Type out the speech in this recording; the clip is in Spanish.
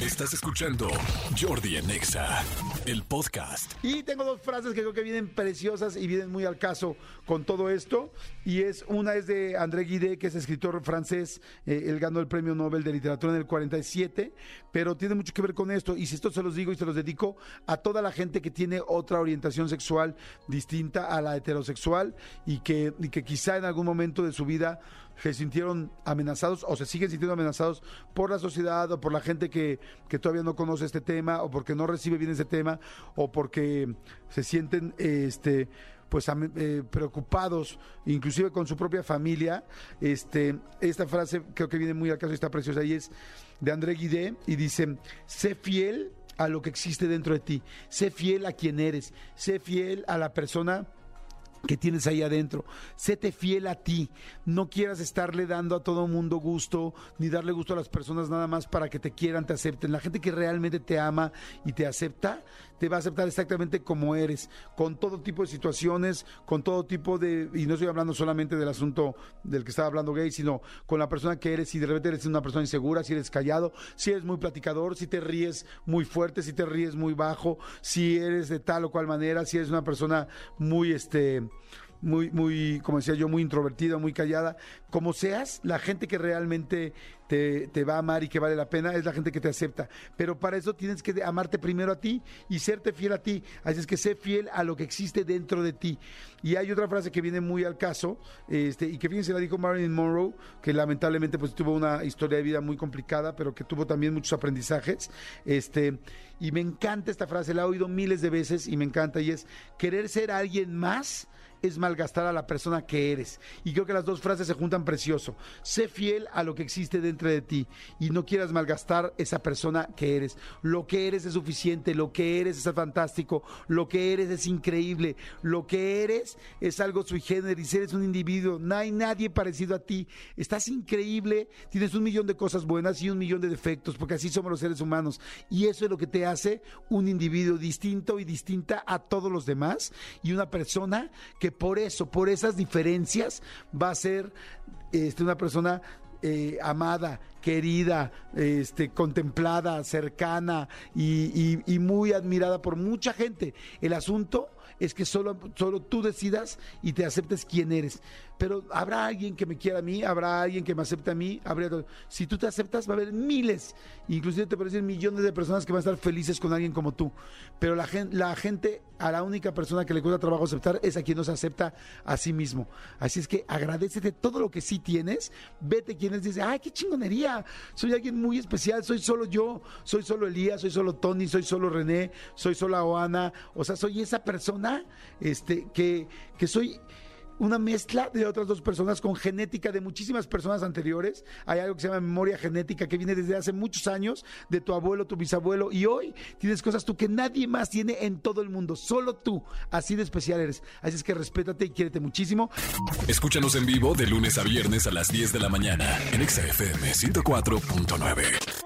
Estás escuchando Jordi Anexa, el podcast. Y tengo dos frases que creo que vienen preciosas y vienen muy al caso con todo esto. Y es una es de André Guidé, que es escritor francés. eh, él ganó el premio Nobel de Literatura en el 47, pero tiene mucho que ver con esto. Y si esto se los digo y se los dedico a toda la gente que tiene otra orientación sexual distinta a la heterosexual y que, y que quizá en algún momento de su vida se sintieron amenazados o se siguen sintiendo amenazados por la sociedad o por la gente que, que todavía no conoce este tema o porque no recibe bien ese tema o porque se sienten este pues eh, preocupados inclusive con su propia familia. Este esta frase creo que viene muy al caso y está preciosa y es de André Guidé y dice sé fiel a lo que existe dentro de ti sé fiel a quien eres sé fiel a la persona que tienes ahí adentro. Séte fiel a ti. No quieras estarle dando a todo mundo gusto, ni darle gusto a las personas nada más para que te quieran, te acepten. La gente que realmente te ama y te acepta, te va a aceptar exactamente como eres, con todo tipo de situaciones, con todo tipo de... Y no estoy hablando solamente del asunto del que estaba hablando gay, sino con la persona que eres. Si de repente eres una persona insegura, si eres callado, si eres muy platicador, si te ríes muy fuerte, si te ríes muy bajo, si eres de tal o cual manera, si eres una persona muy, este muy, muy, como decía yo, muy introvertida, muy callada. Como seas, la gente que realmente te, te va a amar y que vale la pena es la gente que te acepta. Pero para eso tienes que amarte primero a ti y serte fiel a ti. Así es que sé fiel a lo que existe dentro de ti. Y hay otra frase que viene muy al caso, este, y que fíjense, la dijo Marilyn Monroe, que lamentablemente pues tuvo una historia de vida muy complicada, pero que tuvo también muchos aprendizajes. Este, y me encanta esta frase, la he oído miles de veces y me encanta, y es querer ser alguien más es malgastar a la persona que eres. Y creo que las dos frases se juntan precioso. Sé fiel a lo que existe dentro de ti y no quieras malgastar esa persona que eres. Lo que eres es suficiente, lo que eres es fantástico, lo que eres es increíble, lo que eres es algo sui generis, eres un individuo, no hay nadie parecido a ti. Estás increíble, tienes un millón de cosas buenas y un millón de defectos, porque así somos los seres humanos. Y eso es lo que te hace un individuo distinto y distinta a todos los demás y una persona que por eso, por esas diferencias, va a ser este, una persona eh, amada, querida, este, contemplada, cercana y, y- y muy admirada por mucha gente. El asunto es que solo, solo tú decidas y te aceptes quién eres. Pero habrá alguien que me quiera a mí, habrá alguien que me acepte a mí, habrá... Si tú te aceptas va a haber miles, inclusive te parecen millones de personas que van a estar felices con alguien como tú. Pero la gente, la gente, a la única persona que le cuesta trabajo aceptar es a quien no se acepta a sí mismo. Así es que agradecete todo lo que sí tienes, vete quienes dice, ay, qué chingonería, soy alguien muy especial, soy solo yo, soy solo Elías, soy solo Tony, soy solo René, soy solo Oana, o sea, soy esa persona este, que, que soy una mezcla de otras dos personas con genética de muchísimas personas anteriores. Hay algo que se llama memoria genética que viene desde hace muchos años de tu abuelo, tu bisabuelo y hoy tienes cosas tú que nadie más tiene en todo el mundo, solo tú. Así de especial eres. Así es que respétate y quiérete muchísimo. Escúchanos en vivo de lunes a viernes a las 10 de la mañana en Exa FM 104.9.